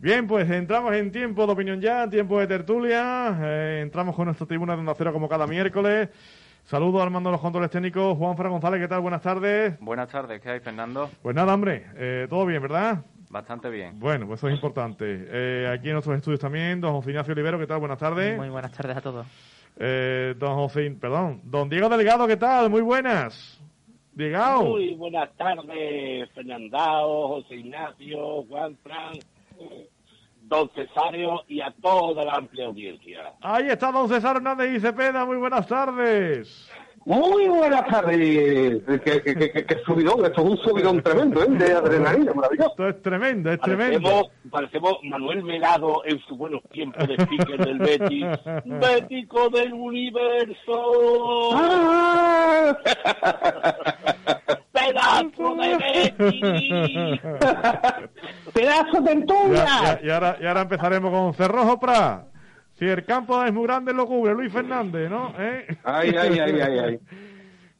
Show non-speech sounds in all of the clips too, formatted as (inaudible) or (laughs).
Bien, pues entramos en tiempo de opinión ya, tiempo de tertulia. Eh, entramos con nuestra tribuna de Onda Cero como cada miércoles. Saludos al mando de los controles técnicos. Juan Fran González, ¿qué tal? Buenas tardes. Buenas tardes, ¿qué hay, Fernando? Pues nada, hombre, eh, todo bien, ¿verdad? Bastante bien. Bueno, pues eso es importante. Eh, aquí en nuestros estudios también, don José Ignacio Olivero, ¿qué tal? Buenas tardes. Muy buenas tardes a todos. Eh, don José, perdón, don Diego Delgado, ¿qué tal? Muy buenas. Diego. Muy buenas tardes, Fernandao, José Ignacio, Juan Fran, don Cesario y a toda la amplia audiencia. Ahí está don César Hernández y Cepeda, muy buenas tardes. Muy buenas tardes. Qué, qué, qué, qué subidón, esto es un subidón tremendo, ¿eh? De adrenalina, maravilloso. Esto es tremendo, es tremendo. Parecemos, parecemos Manuel Velado en sus buenos tiempos de speaker del Betis. (laughs) Bético del universo. (laughs) (laughs) Pedazo de Betis. (laughs) ¡Pedazo de ya- y, ahora, y ahora empezaremos con Cerrojo Pra. Si el campo es muy grande, lo cubre Luis Fernández, ¿no? ¿Eh? Ay, ay, ay, ay, ay. (laughs)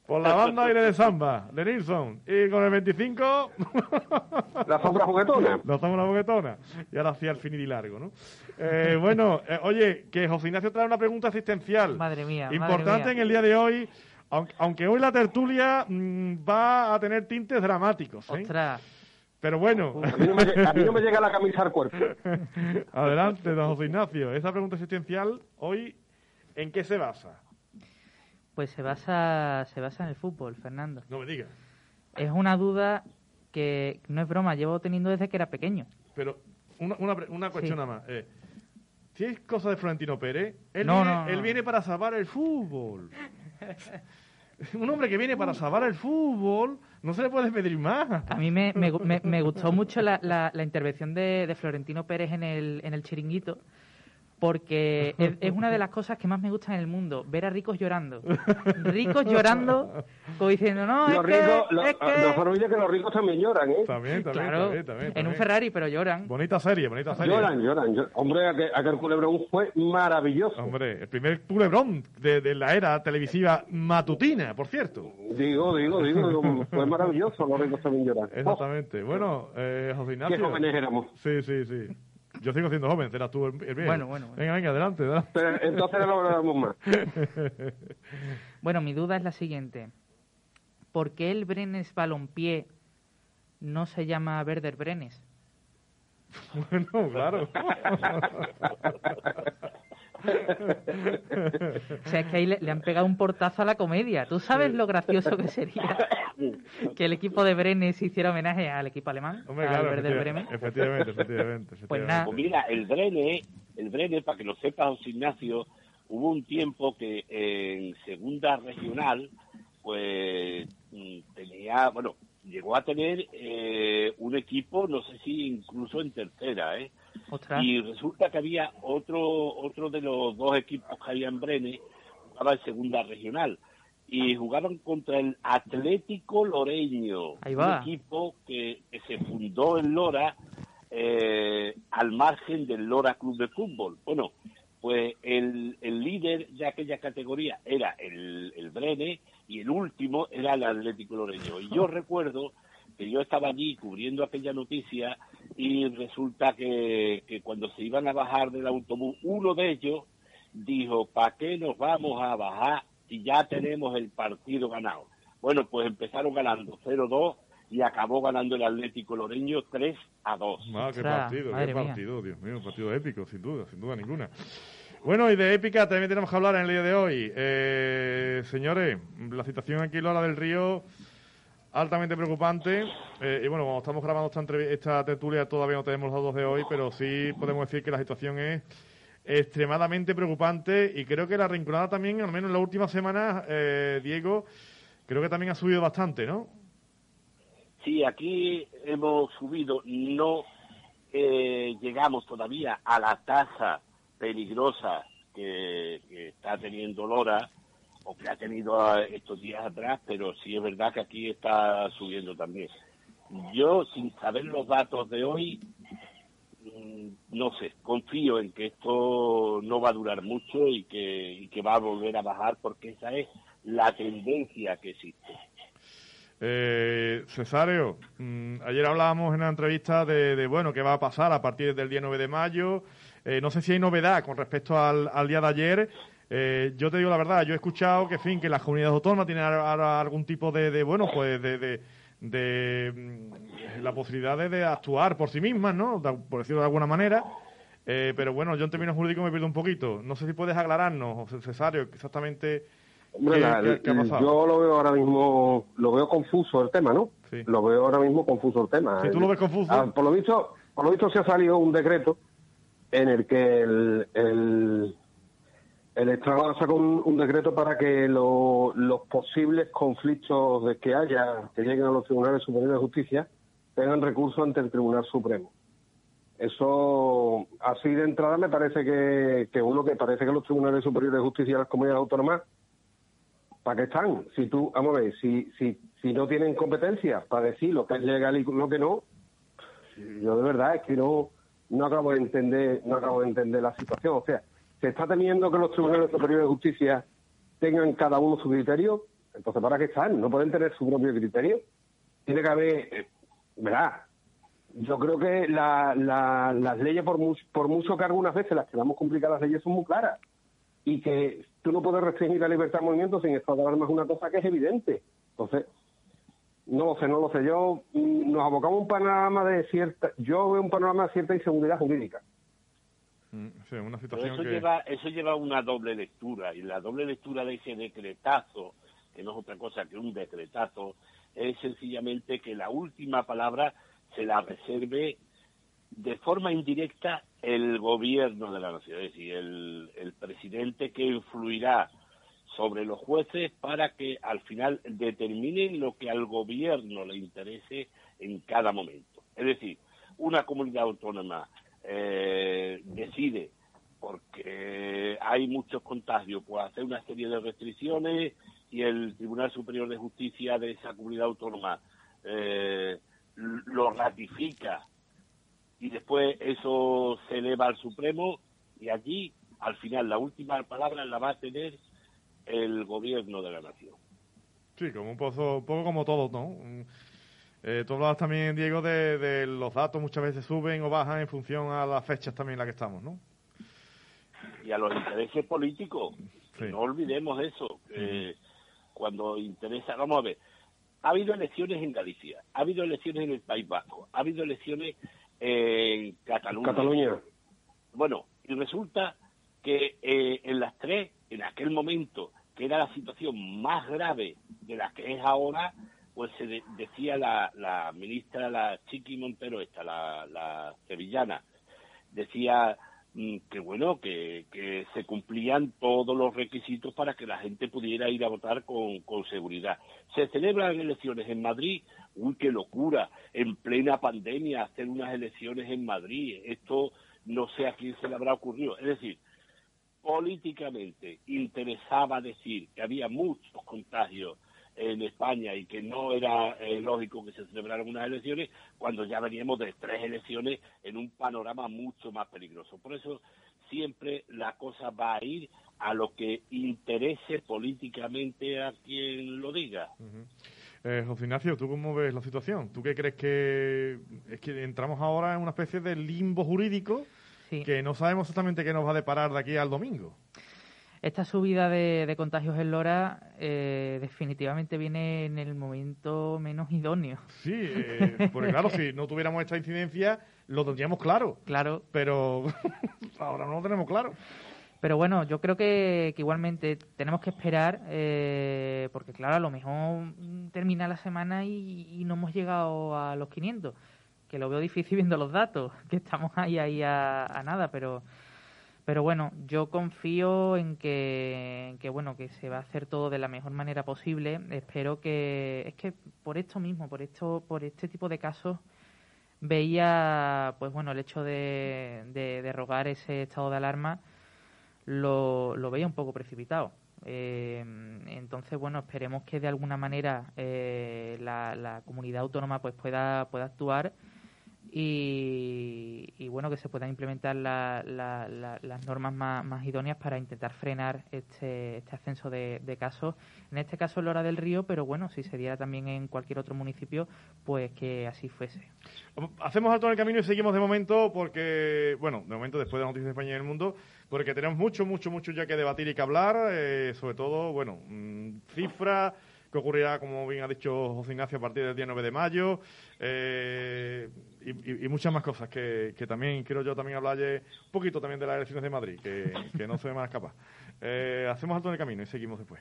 Por la banda aire de samba, de Nilsson. Y con el 25, (laughs) La sombra juguetona. damos una boquetona. Y ahora sí al finir y largo, ¿no? Eh, bueno, eh, oye, que José Ignacio trae una pregunta asistencial. Madre mía, madre Importante mía. en el día de hoy, aunque, aunque hoy la tertulia mm, va a tener tintes dramáticos, ¿eh? Ostras, Pero bueno, A mí, no me, a mí no me llega la camisa al cuerpo. (laughs) adelante, don José Ignacio. Esa pregunta asistencial, hoy, ¿en qué se basa? pues se basa, se basa en el fútbol, Fernando. No me digas. Es una duda que no es broma, llevo teniendo desde que era pequeño. Pero una, una, pre- una cuestión Sí. nada más. Eh, si es cosa de Florentino Pérez, él, No, viene, no, no. él viene para salvar el fútbol. (laughs) Un hombre que viene para salvar el fútbol, no se le puede pedir más. A mí me, me, me- me gustó mucho la, la- la intervención de, de Florentino Pérez en el, en el chiringuito, porque es, es una de las cosas que más me gustan en el mundo, ver a ricos llorando. Ricos llorando, como diciendo, no, es Los que, ricos, es que-". no se olvide que los ricos también lloran, ¿eh? También, también, Claro, también, también, en un. Ferrari, pero lloran. Bonita serie, bonita serie. Lloran, lloran, lloran. Hombre, aquel, aquel culebrón fue maravilloso. Hombre, el primer culebrón de, de la era televisiva matutina, por cierto. Digo, digo, digo, digo, fue maravilloso. Los ricos también lloran. Oh, Exactamente. Bueno, eh, José qué Ignacio. jóvenes éramos. Sí, sí, sí. Yo sigo siendo joven, serás tú el, el bien. Bueno, bueno, bueno. Venga, venga, adelante, adelante. Pero entonces no lo hablamos más. (laughs) Bueno, mi duda es la siguiente. ¿Por qué el Brenes Balompié no se llama Werder Brenes? (laughs) Bueno, claro. (laughs) O sea, es que ahí le, le han pegado un portazo a la comedia. ¿Tú sabes lo gracioso que sería que el equipo de Brenes hiciera homenaje al equipo alemán? Hombre, al claro, Werder efectiva- Bremen? efectivamente, efectivamente, Pues efectivamente. nada. Pues mira, el Brene, el Brene, para que lo sepa José Ignacio, hubo un tiempo que en segunda regional, pues mm, tenía, bueno, llegó a tener eh, un equipo, no sé si incluso en tercera, ¿eh? Ostras, Y resulta que había otro, otro de los dos equipos que había en Brene, jugaba en segunda regional. Y jugaban contra el Atlético Loreño, Ahí va. un equipo que, que se fundó en Lora eh, al margen del Lora Club de Fútbol. Bueno, pues el, el líder de aquella categoría era el, el Brene y el último era el Atlético Loreño. Y yo (laughs) recuerdo que yo estaba allí cubriendo aquella noticia y resulta que, que cuando se iban a bajar del autobús, uno de ellos dijo, ¿para qué nos vamos a bajar si ya tenemos el partido ganado? Bueno, pues empezaron ganando 0-2 y acabó ganando el Atlético Loreño 3 a 2. Ah, qué partido, madre qué mía. partido, Dios mío, un partido épico, sin duda, sin duda ninguna. Bueno, y de épica también tenemos que hablar en el día de hoy. Eh, señores, la situación aquí en Lola del Río altamente preocupante. Eh, y bueno, cuando estamos grabando esta, esta tertulia todavía no tenemos los datos de hoy, pero sí podemos decir que la situación es extremadamente preocupante y creo que la rinconada también, al menos en las últimas semanas, eh, Diego, creo que también ha subido bastante, ¿no? Sí, aquí hemos subido, no eh, llegamos todavía a la tasa peligrosa que, está teniendo Lora o que ha tenido eh, estos días atrás, pero sí es verdad que aquí está subiendo también. Yo, sin saber los datos de hoy, mm, no sé, confío en que esto no va a durar mucho y que, y que va a volver a bajar porque esa es la tendencia que existe. Eh, Cesario, mm, ayer hablábamos en una entrevista de, de, bueno, qué va a pasar a partir del día 9 de mayo. Eh, no sé si hay novedad con respecto al, al día de ayer. Eh, yo te digo la verdad, yo he escuchado que, fin, que las comunidades autónomas tienen algún tipo de, de bueno, pues de, de, de, mm, la posibilidad de, actuar por sí mismas, ¿no? Por decirlo de alguna manera. Eh, pero bueno, yo en términos jurídicos me pierdo un poquito. No sé si puedes aclararnos, Cesario, exactamente Hombre, qué, la- qué- qué ha pasado. yo lo veo ahora mismo, lo veo confuso el tema, ¿no? Sí. Lo veo ahora mismo confuso el tema. Si tú lo ves confuso. Ah, por lo visto, por lo visto se ha salido un decreto en el que el, el, el Estado sacó un, un decreto para que lo- los posibles conflictos de que haya, que lleguen a los tribunales superiores de justicia, tengan recurso ante el Tribunal Supremo. Eso, así de entrada, me parece que, que uno que parece que los tribunales superiores de justicia de las comunidades autónomas ¿para qué están? Si tú, vamos a ver, si, si, si no tienen competencia para decir lo que es legal y lo que no, yo de verdad es que no, no acabo de entender, no acabo de entender la situación. O sea, se está temiendo que los tribunales superiores de justicia tengan cada uno su criterio, entonces ¿para qué están? No pueden tener su propio criterio. Tiene que haber, eh, ¿verdad? Yo creo que la, la- las leyes, por, mu- por mucho que algunas veces las quedamos complicadas, las leyes son muy claras y que tú no puedes restringir la libertad de movimiento sin estado de alarma es una cosa que es evidente. Entonces, no lo sé, no lo sé. Yo mm, nos abocamos a un panorama de cierta, yo veo un panorama de cierta inseguridad jurídica. Mm, sí, una Pero situación eso que... lleva, eso lleva una doble lectura, y la doble lectura de ese decretazo, que no es otra cosa que un decretazo, es sencillamente que la última palabra se la reserve de forma indirecta el gobierno de la nación, es decir, el, el presidente que influirá sobre los jueces para que al final determinen lo que al gobierno le interese en cada momento. Es decir, una comunidad autónoma eh, decide, porque hay muchos contagios, pues hacer una serie de restricciones y el Tribunal Superior de Justicia de esa comunidad autónoma eh, lo ratifica y después eso se eleva al Supremo y allí, al final, la última palabra la va a tener el gobierno de la nación. Sí, como un poco, un poco como todo, ¿no? Eh, tú hablabas también, Diego, de, de los datos muchas veces suben o bajan en función a las fechas también en las que estamos, ¿no? y a los intereses políticos. Sí. No olvidemos eso. que Cuando interesa, vamos a ver, ha habido elecciones en Galicia, ha habido elecciones en el País Vasco, ha habido elecciones en Cataluña. Cataluña. Bueno, y resulta que eh, en las tres, en aquel momento, que era la situación más grave de la que es ahora, pues se de- decía la, la ministra, la Chiqui Montero, esta, la, la sevillana, decía que bueno, que, que se cumplían todos los requisitos para que la gente pudiera ir a votar con, con seguridad. Se celebran elecciones en Madrid, uy, qué locura, en plena pandemia hacer unas elecciones en Madrid, esto no sé a quién se le habrá ocurrido. Es decir, políticamente interesaba decir que había muchos contagios en España y que no era eh, lógico que se celebraran unas elecciones cuando ya veníamos de tres elecciones en un panorama mucho más peligroso. Por eso siempre la cosa va a ir a lo que interese políticamente a quien lo diga. Eh, José Ignacio, ¿tú cómo ves la situación? ¿Tú qué crees que es que entramos ahora en una especie de limbo jurídico Sí. que no sabemos exactamente qué nos va a deparar de aquí al domingo? Esta subida de, de contagios en Lora eh, definitivamente viene en el momento menos idóneo. Sí, eh, porque claro, si no tuviéramos esta incidencia, lo tendríamos claro, Claro, pero (laughs) ahora no lo tenemos claro. Pero bueno, yo creo que, que igualmente tenemos que esperar, eh, porque claro, a lo mejor termina la semana y, y no hemos llegado a los 500, que lo veo difícil viendo los datos, que estamos ahí, ahí a, a nada, pero pero bueno, yo confío en que, en que bueno que se va a hacer todo de la mejor manera posible. Espero que es que por esto mismo, por esto, por este tipo de casos veía pues bueno el hecho de, de derrogar ese estado de alarma lo, lo veía un poco precipitado. Eh, entonces, bueno, esperemos que de alguna manera eh, la, la comunidad autónoma pues pueda, pueda actuar y, y bueno, que se puedan implementar la- la- la- las normas más, idóneas para intentar frenar este, este ascenso de, casos. En este caso en Lora del Río, pero bueno, si se diera también en cualquier otro municipio, pues que así fuese. Hacemos alto en el camino y seguimos de momento porque, bueno, de momento después de las noticias de España y del mundo, porque tenemos mucho, mucho, mucho ya que debatir y que hablar, eh, sobre todo, bueno, mm, cifras, que ocurrirá, como bien ha dicho José Ignacio, a partir del día 9 de mayo, eh, y, muchas más cosas que, que también quiero yo también hablar un poquito también de las elecciones de Madrid, que, que no van a escapar. Eh, hacemos alto en el camino y seguimos después.